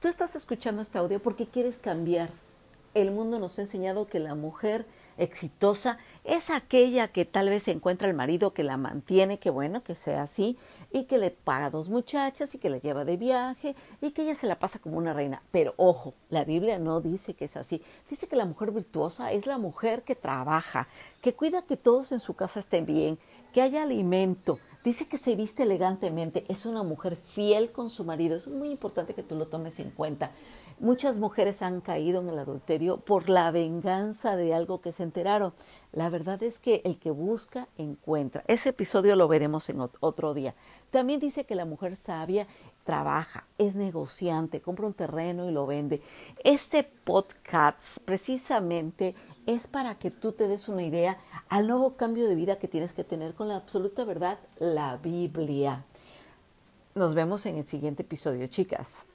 Tú estás escuchando este audio porque quieres cambiar. El mundo nos ha enseñado que la mujer exitosa es aquella que tal vez encuentra el marido que la mantiene, que bueno, que sea así, y que le paga dos muchachas y que la lleva de viaje y que ella se la pasa como una reina. Pero ojo, la Biblia no dice que es así. Dice que la mujer virtuosa es la mujer que trabaja, que cuida que todos en su casa estén bien, que haya alimento, Dice que se viste elegantemente, es una mujer fiel con su marido. Eso es muy importante que tú lo tomes en cuenta. Muchas mujeres han caído en el adulterio por la venganza de algo que se enteraron. La verdad es que el que busca, encuentra. Ese episodio lo veremos en otro día. También dice que la mujer sabia trabaja, es negociante, compra un terreno y lo vende. Este podcast precisamente es para que tú te des una idea al nuevo cambio de vida que tienes que tener con la absoluta verdad, la Biblia. Nos vemos en el siguiente episodio, chicas.